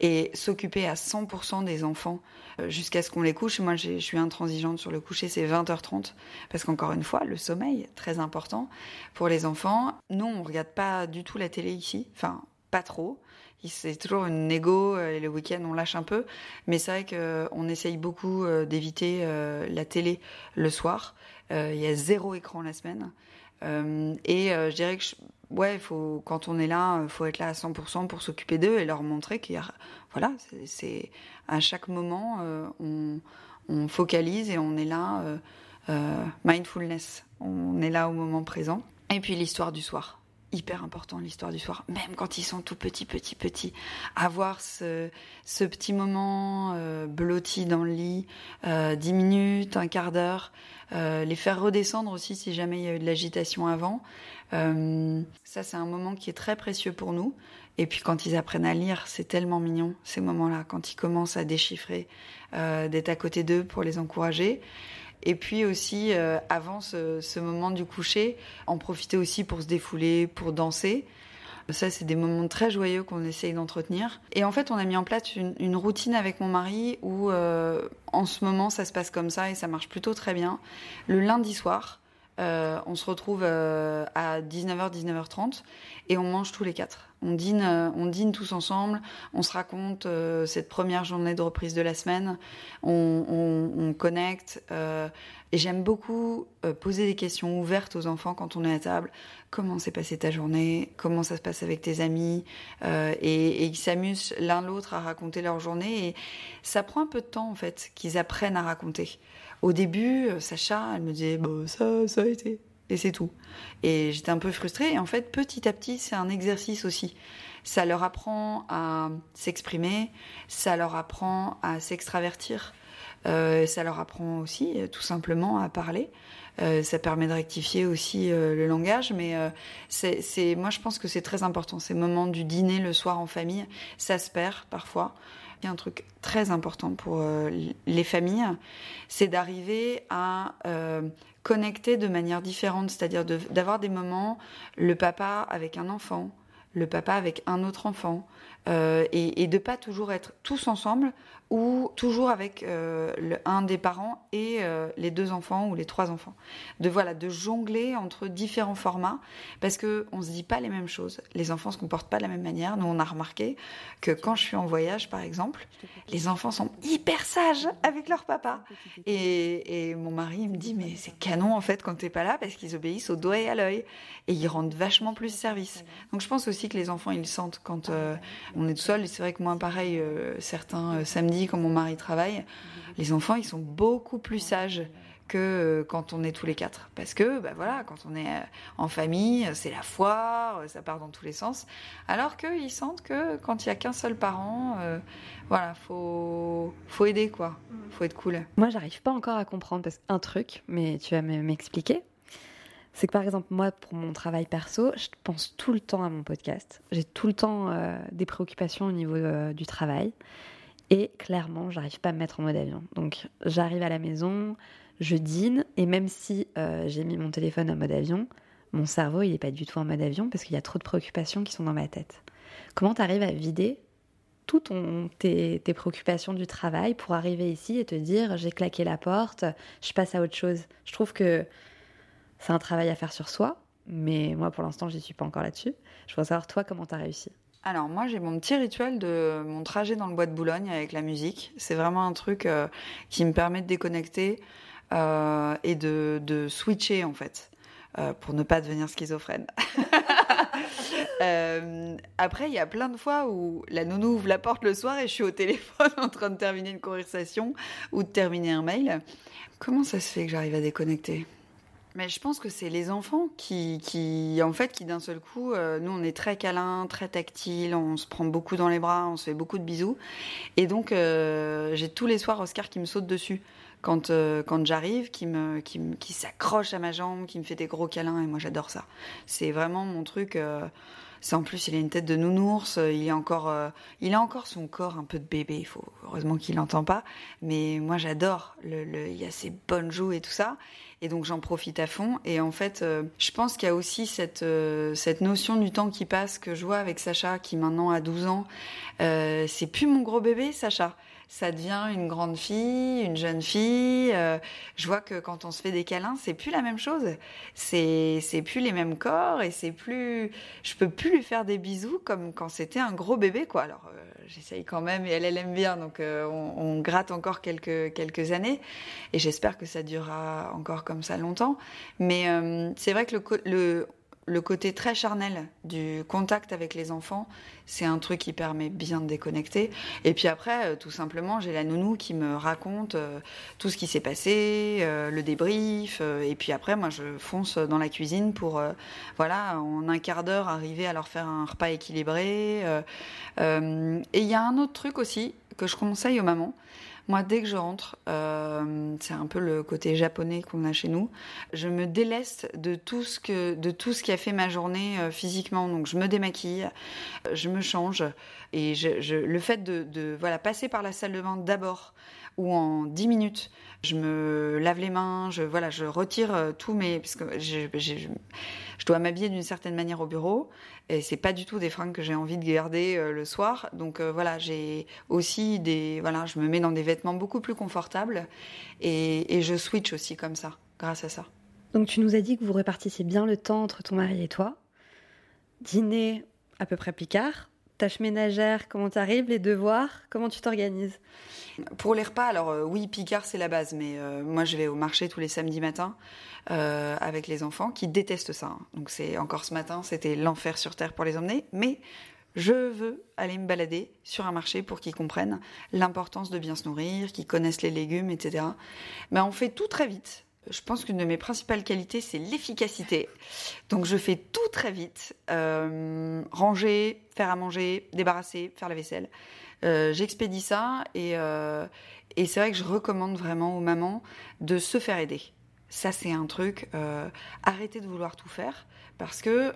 B: et s'occuper à 100% des enfants euh, jusqu'à ce qu'on les couche. Moi, je suis intransigeante sur le coucher, c'est 20h30, parce qu'encore une fois, le sommeil, très important pour les enfants. Nous, on regarde pas du tout la télé ici, enfin, pas trop. C'est toujours une négo, euh, et le week-end on lâche un peu, mais c'est vrai qu'on essaye beaucoup euh, d'éviter la télé le soir. Il y a zéro écran la semaine. et je dirais que ouais, faut, quand on est là, il faut être là à 100% pour s'occuper d'eux et leur montrer qu'il y a, voilà, c'est à chaque moment, euh, on, on, focalise et on est là, euh, euh, mindfulness, on est là au moment présent. Et puis l'histoire du soir, hyper important l'histoire du soir, même quand ils sont tout petits, petits, petits. Avoir ce, ce petit moment blotti dans le lit, dix minutes, un quart d'heure, les faire redescendre aussi si jamais il y a eu de l'agitation avant. Euh, ça, c'est un moment qui est très précieux pour nous. Et puis quand ils apprennent à lire, c'est tellement mignon, ces moments-là, quand ils commencent à déchiffrer, euh, d'être à côté d'eux pour les encourager. Et puis aussi, euh, avant ce, moment du coucher, en profiter aussi pour se défouler, pour danser. Ça, c'est des moments très joyeux qu'on essaye d'entretenir. Et en fait, on a mis en place une, routine avec mon mari où, en ce moment, ça se passe comme ça et ça marche plutôt très bien. Le lundi soir, euh, on se retrouve euh, à 19h, 19h30 et on mange tous les quatre. On dîne, euh, on dîne tous ensemble, on se raconte cette première journée de reprise de la semaine, on, on connecte. et j'aime beaucoup poser des questions ouvertes aux enfants quand on est à table. Comment s'est passée ta journée? Comment ça se passe avec tes amis? Et, et, ils s'amusent l'un l'autre à raconter leur journée. Et ça prend un peu de temps en fait qu'ils apprennent à raconter. Au début, euh, Sacha, elle me disait bah, ça, ça a été. Et c'est tout. Et j'étais un peu frustrée. Et en fait, petit à petit, c'est un exercice aussi. Ça leur apprend à s'exprimer, ça leur apprend à s'extravertir, euh, ça leur apprend aussi euh, tout simplement à parler. ça permet de rectifier aussi le langage, mais c'est, moi je pense que c'est très important. Ces moments du dîner le soir en famille, ça se perd parfois. Il y un truc très important pour euh, les familles, c'est d'arriver à euh, connecter de manière différente, c'est-à-dire d'avoir des moments, le papa avec un enfant, le papa avec un autre enfant, euh, et, et, de pas toujours être tous ensemble ou toujours avec euh, le, un des parents et euh, les deux enfants ou les trois enfants. De voilà, de jongler entre différents formats parce que on se dit pas les mêmes choses. Les enfants se comportent pas de la même manière. Nous, on a remarqué que quand je suis en voyage, par exemple, les enfants sont hyper sages avec leur papa. Et, et mon mari me dit mais c'est canon en fait quand t'es pas là parce qu'ils obéissent au doigt et à l'œil et ils rendent vachement plus service. Donc je pense aussi que les enfants ils le sentent quand euh, on est tout seul. C'est vrai que moi pareil, certains samedis quand mon mari travaille, les enfants, ils sont beaucoup plus sages que euh, quand on est tous les quatre. Parce que, bah voilà, quand on est euh, en famille, c'est la foire, ça part dans tous les sens. Alors qu'ils sentent que quand il y a qu'un seul parent, euh, voilà, faut, faut aider, quoi. Faut être cool.
C: Moi, j'arrive pas encore à comprendre parce un truc, mais tu vas m'expliquer. C'est que par exemple, moi, pour mon travail perso, je pense tout le temps à mon podcast. J'ai tout le temps des préoccupations au niveau du travail. Et clairement, j'arrive pas à me mettre en mode avion. Donc j'arrive à la maison, je dîne, et même si euh, j'ai mis mon téléphone en mode avion, mon cerveau il est pas du tout en mode avion parce qu'il y a trop de préoccupations qui sont dans ma tête. Comment tu arrives à vider toutes tes, préoccupations du travail pour arriver ici et te dire j'ai claqué la porte, je passe à autre chose? Je trouve que c'est un travail à faire sur soi, mais moi pour l'instant j'y suis pas encore là-dessus. Je voudrais savoir toi comment tu as réussi?
B: Alors moi j'ai mon petit rituel de mon trajet dans le bois de Boulogne avec la musique. C'est vraiment un truc euh, qui me permet de déconnecter euh, et de, switcher en fait euh, pour ne pas devenir schizophrène. Après il y a plein de fois où la nounou ouvre la porte le soir et je suis au téléphone en train de terminer une conversation ou de terminer un mail. Comment ça se fait que j'arrive à déconnecter? Mais je pense que c'est les enfants qui, qui, en fait, qui d'un seul coup, euh, nous on est très câlin, très tactile, on se prend beaucoup dans les bras, on se fait beaucoup de bisous. Et donc, euh, j'ai tous les soirs Oscar qui me saute dessus quand, euh, quand j'arrive, qui, me, qui, qui s'accroche à ma jambe, qui me fait des gros câlins, et moi j'adore ça. C'est vraiment mon truc. Euh, c'est en plus, il a une tête de nounours, il est encore, il a encore son corps un peu de bébé. Il faut heureusement qu'il n'entend pas, mais moi j'adore. Le, le, il y a ses bonnes joues et tout ça, et donc j'en profite à fond. Et en fait, je pense qu'il y a aussi cette cette notion du temps qui passe que je vois avec Sacha, qui maintenant a 12 ans. c'est plus mon gros bébé, Sacha ça devient une grande fille, une jeune fille. Euh, je vois que quand on se fait des câlins, c'est plus la même chose. C'est c'est plus les mêmes corps et c'est plus. Je peux plus lui faire des bisous comme quand c'était un gros bébé quoi. Alors euh, j'essaye quand même et elle elle aime bien donc euh, on, on, gratte encore quelques quelques années et j'espère que ça durera encore comme ça longtemps. Mais c'est vrai que le, le le côté très charnel du contact avec les enfants, c'est un truc qui permet bien de déconnecter. Et puis après, euh, tout simplement, j'ai la nounou qui me raconte euh, tout ce qui s'est passé, euh, le débrief. et puis après, moi, je fonce dans la cuisine pour, voilà, en un quart d'heure, arriver à leur faire un repas équilibré. et il y a un autre truc aussi que je conseille aux mamans. Moi, dès que je rentre, euh, c'est un peu le côté japonais qu'on a chez nous. Je me déleste de tout ce que, de tout ce qui a fait ma journée euh, physiquement. Donc, je me démaquille, je me change, et je, le fait de, de, voilà passer par la salle de bain d'abord ou en 10 minutes, je me lave les mains, je voilà, je retire euh, tous mes parce que je, dois m'habiller d'une certaine manière au bureau et c'est pas du tout des fringues que j'ai envie de garder euh, le soir. Donc euh, voilà, j'ai aussi des voilà, je me mets dans des vêtements beaucoup plus confortables et, et je switch aussi comme ça grâce à ça.
C: Donc tu nous as dit que vous répartissiez bien le temps entre ton mari et toi. Dîner à peu près picard, tâches ménagères, comment tu arrives, les devoirs, comment tu t'organises?
B: Pour les repas, alors euh, oui, Picard c'est la base, mais euh, moi je vais au marché tous les samedis matins euh, avec les enfants qui détestent ça. Hein. Donc c'est encore ce matin, c'était l'enfer sur terre pour les emmener, mais je veux aller me balader sur un marché pour qu'ils comprennent l'importance de bien se nourrir, qu'ils connaissent les légumes, etc. Mais on fait tout très vite je pense qu'une de mes principales qualités, c'est l'efficacité. Donc je fais tout très vite. Euh, ranger, faire à manger, débarrasser, faire la vaisselle. Euh, J'expédie ça et, euh, et c'est vrai que je recommande vraiment aux mamans de se faire aider. Ça, c'est un truc. Arrêtez de vouloir tout faire parce que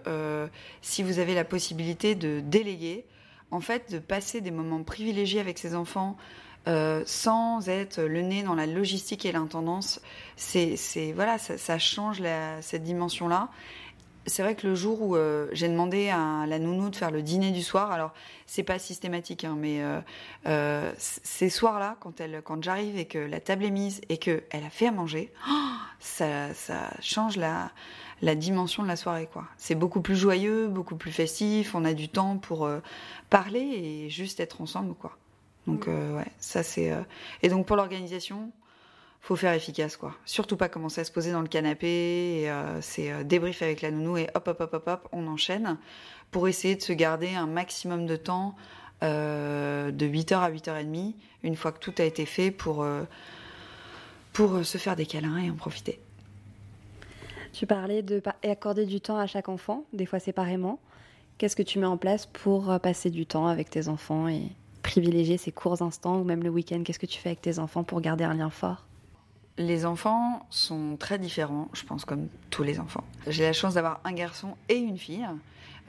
B: si vous avez la possibilité de déléguer, en fait, de passer des moments privilégiés avec ses enfants, euh, sans être le nez dans la logistique et l'intendance. C'est, voilà, ça, change cette dimension-là. C'est vrai que le jour où euh, j'ai demandé à la nounou de faire le dîner du soir, alors c'est pas systématique, hein, mais euh, ces soirs-là, quand elle, quand j'arrive et que la table est mise et que elle a fait à manger, oh, ça, ça change la, dimension de la soirée. C'est beaucoup plus joyeux, beaucoup plus festif. On a du temps pour parler et juste être ensemble, quoi. Donc euh, ouais, ça c'est. Euh... Et donc pour l'organisation, faut faire efficace quoi. Surtout pas commencer à se poser dans le canapé. Euh, c'est euh, débrief avec la nounou et hop hop hop hop hop, on enchaîne pour essayer de se garder un maximum de temps de 8h à 8h30 une fois que tout a été fait pour pour se faire des câlins et en profiter.
C: Tu parlais de accorder du temps à chaque enfant, des fois séparément. Qu'est-ce que tu mets en place pour passer du temps avec tes enfants et privilégier ces courts instants ou même le week-end? Qu'est-ce que tu fais avec tes enfants pour garder un lien fort?
B: Les enfants sont très différents, je pense, comme tous les enfants. J'ai la chance d'avoir un garçon et une fille.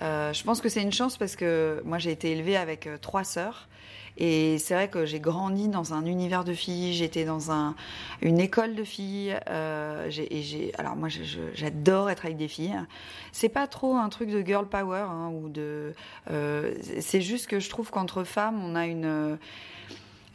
B: Euh, je pense que c'est une chance parce que moi j'ai été élevée avec euh, trois sœurs et c'est vrai que j'ai grandi dans un univers de filles, j'étais dans un, une école de filles. Euh, et alors moi j'adore être avec des filles. C'est pas trop un truc de girl power hein, ou de. Euh, c'est juste que je trouve qu'entre femmes on a une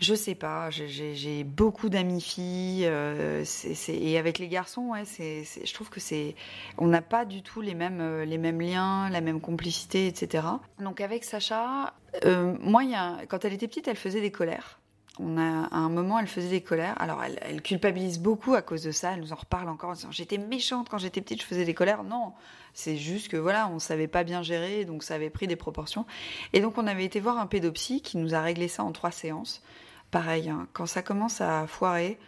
B: je sais pas, j'ai beaucoup d'amis filles, euh, c c et avec les garçons, ouais, c'est, je trouve que c'est, on n'a pas du tout les mêmes, euh, les mêmes liens, la même complicité, etc. Donc avec Sacha, euh, moi, y a, quand elle était petite, elle faisait des colères. On a, à un moment, elle faisait des colères. Alors, elle, elle, culpabilise beaucoup à cause de ça. Elle nous en reparle encore en disant J'étais méchante quand j'étais petite, je faisais des colères. Non, c'est juste que voilà, on savait pas bien gérer, donc ça avait pris des proportions. Et donc, on avait été voir un pédopsie qui nous a réglé ça en trois séances pareil, hein, quand ça commence à foirer,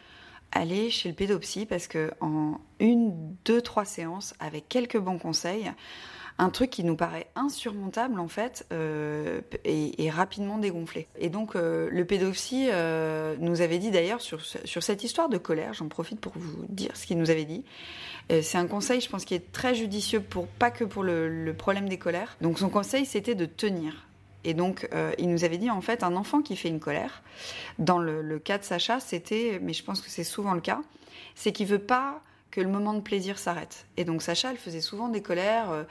B: allez chez le pédopsie parce que en une, deux, trois séances, avec quelques bons conseils, un truc qui nous paraît insurmontable en fait euh, est, rapidement dégonflé. Et donc euh, le pédopsie euh, nous avait dit d'ailleurs sur, sur cette histoire de colère, j'en profite pour vous dire ce qu'il nous avait dit. c'est un conseil, je pense, qui est très judicieux pour pas que pour le, problème des colères. Donc son conseil, c'était de tenir. Et donc, il nous avait dit, en fait, un enfant qui fait une colère, dans le, cas de Sacha, c'était, mais je pense que c'est souvent le cas, c'est qu'il veut pas que le moment de plaisir s'arrête. Et donc Sacha, elle faisait souvent des colères euh,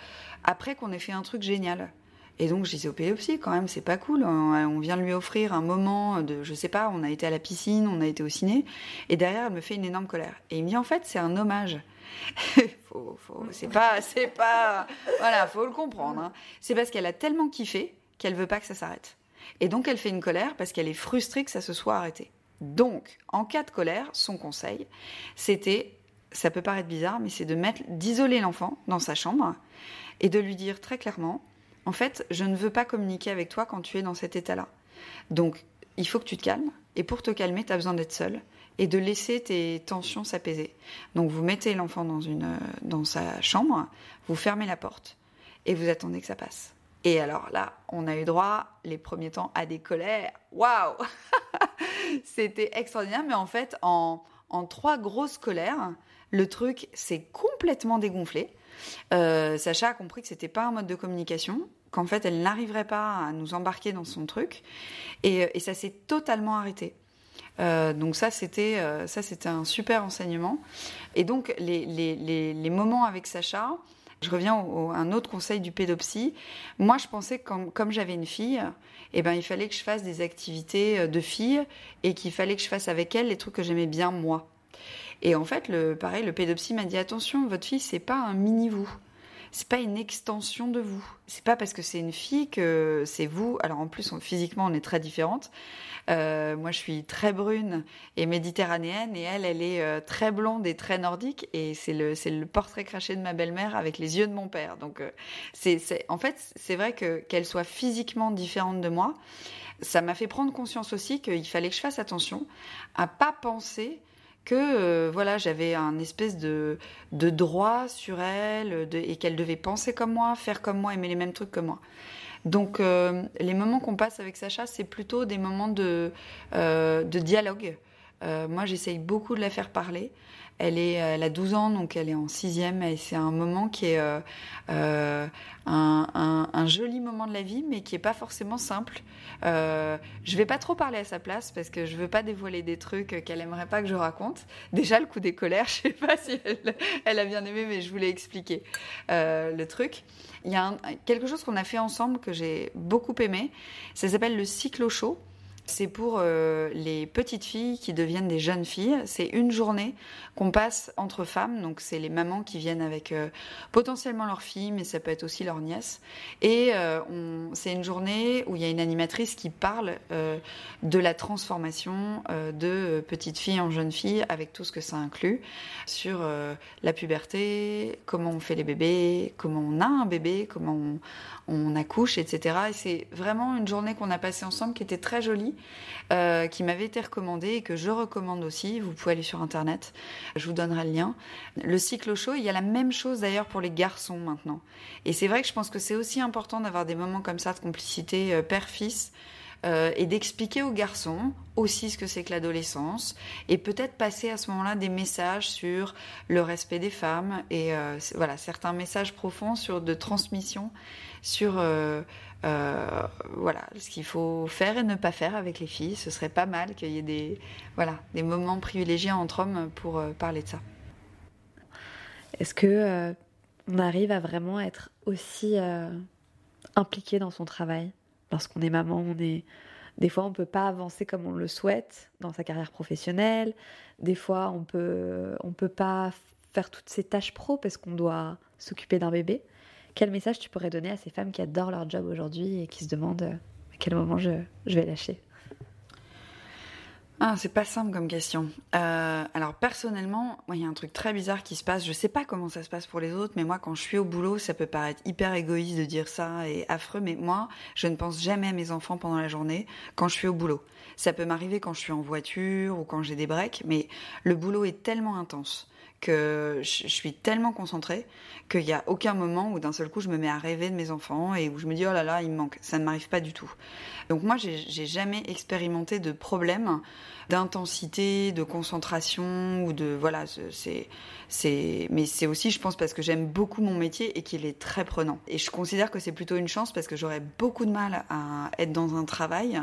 B: après qu'on ait fait un truc génial. Et donc je disais au pédopsie, quand même, c'est pas cool. On vient lui offrir un moment de, je sais pas, on a été à la piscine, on a été au ciné, et derrière elle me fait une énorme colère. Et il me dit en fait c'est un hommage. faut, faut, c'est pas, c'est pas, voilà, faut le comprendre. Hein. C'est parce qu'elle a tellement kiffé qu'elle veut pas que ça s'arrête. Et donc elle fait une colère parce qu'elle est frustrée que ça se soit arrêté. Donc, en cas de colère, son conseil, c'était ça peut paraître bizarre, mais c'est de mettre, d'isoler l'enfant dans sa chambre et de lui dire très clairement, en fait, je ne veux pas communiquer avec toi quand tu es dans cet état-là. Donc, il faut que tu te calmes. Et pour te calmer, tu as besoin d'être seul et de laisser tes tensions s'apaiser. Donc, vous mettez l'enfant dans, sa chambre, vous fermez la porte et vous attendez que ça passe. Et alors là, on a eu droit, les premiers temps, à des colères. Waouh C'était extraordinaire, mais en fait, en, trois grosses colères, le truc s'est complètement dégonflé. Euh, Sacha a compris que c'était pas un mode de communication, qu'en fait elle n'arriverait pas à nous embarquer dans son truc, et, euh, ça s'est totalement arrêté. Euh, donc ça c'était ça c'était un super enseignement. Et donc les, moments avec Sacha, je reviens à un autre conseil du pédopsie. Moi, je pensais que comme, j'avais une fille, eh ben, il fallait que je fasse des activités de fille et qu'il fallait que je fasse avec elle les trucs que j'aimais bien moi. Et en fait, le, pareil, le pédopsie m'a dit attention, votre fille, c'est pas un mini vous. C'est pas une extension de vous. C'est pas parce que c'est une fille que c'est vous. Alors en plus, physiquement, on est très différentes. Euh, moi, je suis très brune et méditerranéenne, et elle, elle est euh, très blonde et très nordique. Et c'est le, c'est le portrait craché de ma belle-mère avec les yeux de mon père. Donc, euh, c'est, en fait, c'est vrai que qu'elle soit physiquement différente de moi, ça m'a fait prendre conscience aussi qu'il fallait que je fasse attention à pas penser que euh, voilà, j'avais un espèce de, de droit sur elle et qu'elle devait penser comme moi, faire comme moi, aimer les mêmes trucs que moi. Donc euh, les moments qu'on passe avec Sacha, c'est plutôt des moments de, euh, de dialogue. moi, j'essaye beaucoup de la faire parler. Elle, est, elle a 12 ans, donc elle est en sixième, et c'est un moment qui est euh, euh, un, joli moment de la vie, mais qui est pas forcément simple. Euh, je vais pas trop parler à sa place parce que je veux pas dévoiler des trucs qu'elle aimerait pas que je raconte. Déjà, le coup des colères, je sais pas si elle, a bien aimé, mais je voulais expliquer le truc. Il y a quelque chose qu'on a fait ensemble que j'ai beaucoup aimé. Ça s'appelle le cyclo chaud. C'est pour euh, les petites filles qui deviennent des jeunes filles. C'est une journée qu'on passe entre femmes. Donc, c'est les mamans qui viennent avec euh, potentiellement leur fille, mais ça peut être aussi leur nièce. Et euh, c'est une journée où il y a une animatrice qui parle de la transformation de petites filles en jeunes filles, avec tout ce que ça inclut, sur la puberté, comment on fait les bébés, comment on a un bébé, comment on accouche, etc. Et c'est vraiment une journée qu'on a passée ensemble qui était très jolie, euh, qui m'avait été recommandée et que je recommande aussi. Vous pouvez aller sur Internet, je vous donnerai le lien. Le cycle chaud, il y a la même chose d'ailleurs pour les garçons maintenant. Et c'est vrai que je pense que c'est aussi important d'avoir des moments comme ça de complicité euh, père-fils. Euh, et d'expliquer aux garçons aussi ce que c'est que l'adolescence et peut-être passer à ce moment-là des messages sur le respect des femmes et voilà certains messages profonds sur de transmission sur euh, voilà, ce qu'il faut faire et ne pas faire avec les filles. Ce serait pas mal qu'il y ait des, voilà, des moments privilégiés entre hommes pour euh, parler de ça.
C: Est-ce que on arrive à vraiment être aussi impliqué dans son travail? Lorsqu'on est maman On est des fois, on peut pas avancer comme on le souhaite dans sa carrière professionnelle. Des fois, on peut on peut pas faire toutes ses tâches pro parce qu'on doit s'occuper d'un bébé. Quel message tu pourrais donner à ces femmes qui adorent leur job aujourd'hui et qui se demandent euh, à quel moment je, vais lâcher?
B: Ah, c'est pas simple comme question. Euh, alors personnellement, il y a un truc très bizarre qui se passe. Je sais pas comment ça se passe pour les autres, mais moi, quand je suis au boulot, ça peut paraître hyper égoïste de dire ça et affreux, mais moi, je ne pense jamais à mes enfants pendant la journée quand je suis au boulot. Ça peut m'arriver quand je suis en voiture ou quand j'ai des breaks, mais le boulot est tellement intense que je suis tellement concentrée qu'il n'y a aucun moment où d'un seul coup je me mets à rêver de mes enfants et où je me dis oh là là, il me manque. Ça ne m'arrive pas du tout. Donc moi, j'ai jamais expérimenté de problème d'intensité, de concentration ou de voilà, c'est c'est mais c'est aussi je pense parce que j'aime beaucoup mon métier et qu'il est très prenant. Et je considère que c'est plutôt une chance parce que j'aurais beaucoup de mal à être dans un travail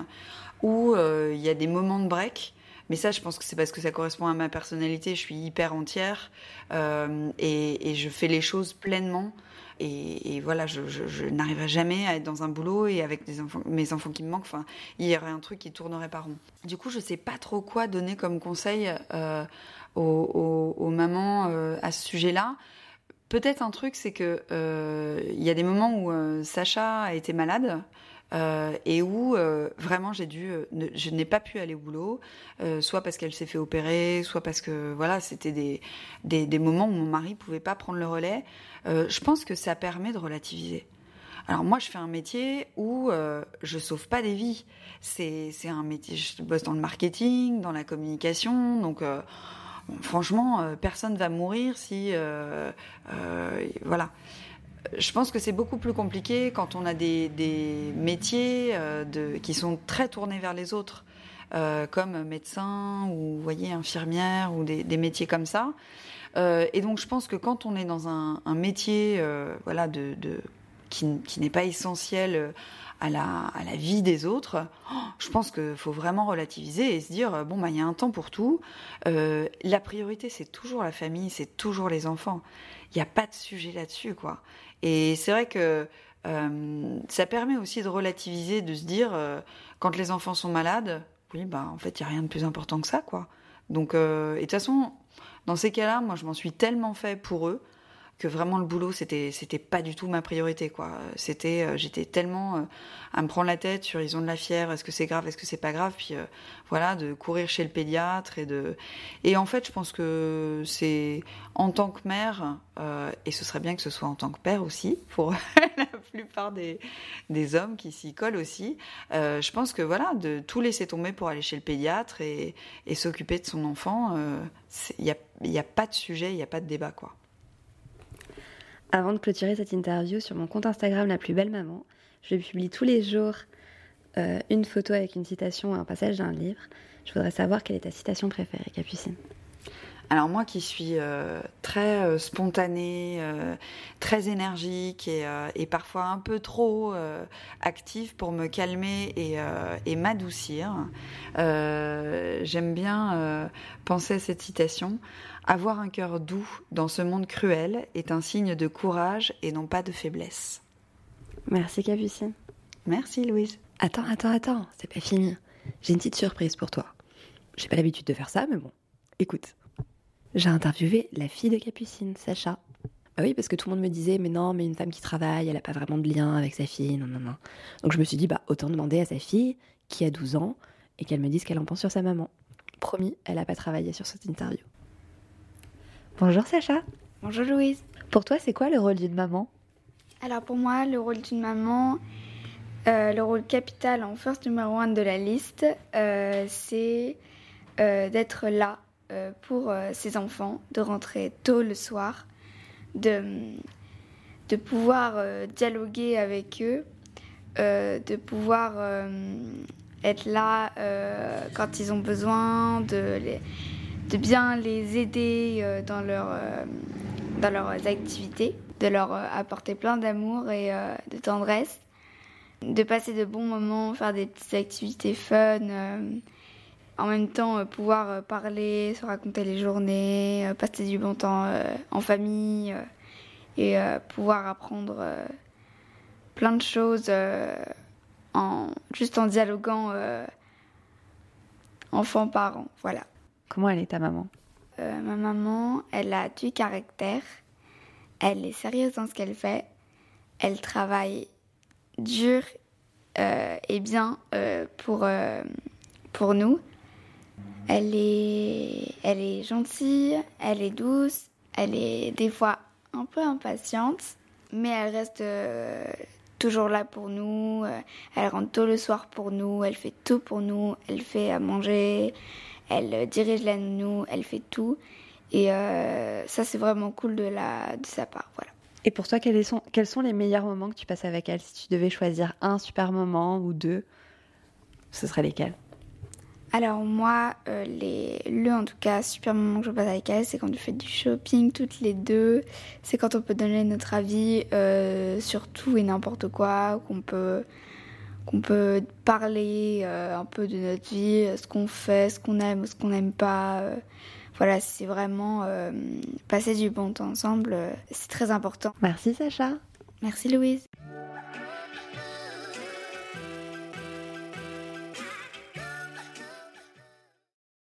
B: où euh, il y a des moments de break mais ça, je pense que c'est parce que ça correspond à ma personnalité. Je suis hyper entière euh, et, je fais les choses pleinement. Et, voilà, je, n'arriverai jamais à être dans un boulot et avec mes enfants qui me manquent. Enfin, il y aurait un truc qui tournerait pas rond. Du coup, je sais pas trop quoi donner comme conseil euh, aux, mamans euh, à ce sujet-là. Peut-être un truc, c'est que il y a des moments où Sacha a été malade. Euh, et où euh, vraiment j'ai dû, euh, je n'ai pas pu aller au boulot, soit parce qu'elle s'est fait opérer, soit parce que voilà, c'était des, des, moments où mon mari pouvait pas prendre le relais. je pense que ça permet de relativiser. Alors moi, je fais un métier où je sauve pas des vies. C'est, un métier, je bosse dans le marketing, dans la communication, donc franchement, personne va mourir si, voilà je pense que c'est beaucoup plus compliqué quand on a des, métiers euh, qui sont très tournés vers les autres, euh, comme médecin ou infirmière ou des, métiers comme ça. Euh, et donc je pense que quand on est dans un, métier qui, n'est pas essentiel à la, à la vie des autres, oh, je pense qu'il faut vraiment relativiser et se dire bon bah il y a un temps pour tout. la priorité c'est toujours la famille, c'est toujours les enfants. Il n'y a pas de sujet là-dessus quoi. Et c'est vrai que euh, ça permet aussi de relativiser, de se dire, euh, quand les enfants sont malades, oui, bah, en fait, il n'y a rien de plus important que ça, quoi. Donc, euh, et de toute façon, dans ces cas-là, moi, je m'en suis tellement fait pour eux que vraiment le boulot c'était c'était pas du tout ma priorité quoi. C'était euh, j'étais tellement euh, à me prendre la tête sur ils ont de la fièvre est-ce que c'est grave est-ce que c'est pas grave puis euh, voilà de courir chez le pédiatre et de et en fait je pense que c'est en tant que mère et ce serait bien que ce soit en tant que père aussi pour la plupart des des hommes qui s'y collent aussi je pense que voilà de tout laisser tomber pour aller chez le pédiatre et, s'occuper de son enfant il y a y a pas de sujet il y a pas de débat quoi
C: avant de clôturer cette interview sur mon compte Instagram La plus belle maman, je publie tous les jours euh, une photo avec une citation ou un passage d'un livre. Je voudrais savoir quelle est ta citation préférée, Capucine.
B: Alors moi qui suis euh, très euh, spontanée, très énergique et, parfois un peu trop active pour me calmer et, et m'adoucir, j'aime bien penser à cette citation. Avoir un cœur doux dans ce monde cruel est un signe de courage et non pas de faiblesse.
C: Merci Capucine.
B: Merci Louise.
D: Attends, attends, attends, c'est pas fini. J'ai une petite surprise pour toi. J'ai pas l'habitude de faire ça, mais bon. Écoute. J'ai interviewé la fille de Capucine, Sacha. Bah oui, parce que tout le monde me disait, mais non, mais une femme qui travaille, elle a pas vraiment de lien avec sa fille, non, non, non. Donc je me suis dit, bah autant demander à sa fille, qui a 12 ans, et qu'elle me dise ce qu'elle en pense sur sa maman. Promis, elle a pas travaillé sur cette interview.
C: Bonjour Sacha.
E: Bonjour Louise.
C: Pour toi, c'est quoi le rôle d'une maman?
E: Alors pour moi, le rôle d'une maman, euh, le rôle capital en first numéro 1 de la liste, euh, c'est euh, d'être là pour ses enfants, de rentrer tôt le soir, de, de pouvoir dialoguer avec eux, de pouvoir être là quand ils ont besoin, de de bien les aider euh, dans, leur, euh, dans leurs activités, de leur euh, apporter plein d'amour et de tendresse, de passer de bons moments, faire des petites activités fun, en même temps pouvoir parler, se raconter les journées, passer du bon temps en famille et pouvoir apprendre plein de choses en, juste en dialoguant enfant-parent. Voilà.
C: Comment elle est ta maman?
E: Euh, Ma maman, elle a du caractère. Elle est sérieuse dans ce qu'elle fait. Elle travaille dur euh, et bien euh, pour, pour nous. Elle est, elle est gentille, elle est douce, elle est des fois un peu impatiente, mais elle reste toujours là pour nous. Elle rentre tôt le soir pour nous, elle fait tout pour nous, elle fait à manger, elle dirige la nounou, elle fait tout. Et ça, c'est vraiment cool de, la, de sa part. Voilà.
C: Et pour toi, quels sont, quels sont les meilleurs moments que tu passes avec elle? Si tu devais choisir un super moment ou deux, ce serait lesquels?
E: Alors moi, les, le en tout cas super moment que je passe avec elle, c'est quand on fait du shopping toutes les deux. C'est quand on peut donner notre avis sur tout et n'importe quoi, qu'on peut qu'on peut parler un peu de notre vie, ce qu'on fait, ce qu'on aime, ce qu'on n'aime pas voilà, c'est vraiment euh, passer du bon temps ensemble, euh, c'est très important.
C: Merci Sacha.
E: Merci Louise.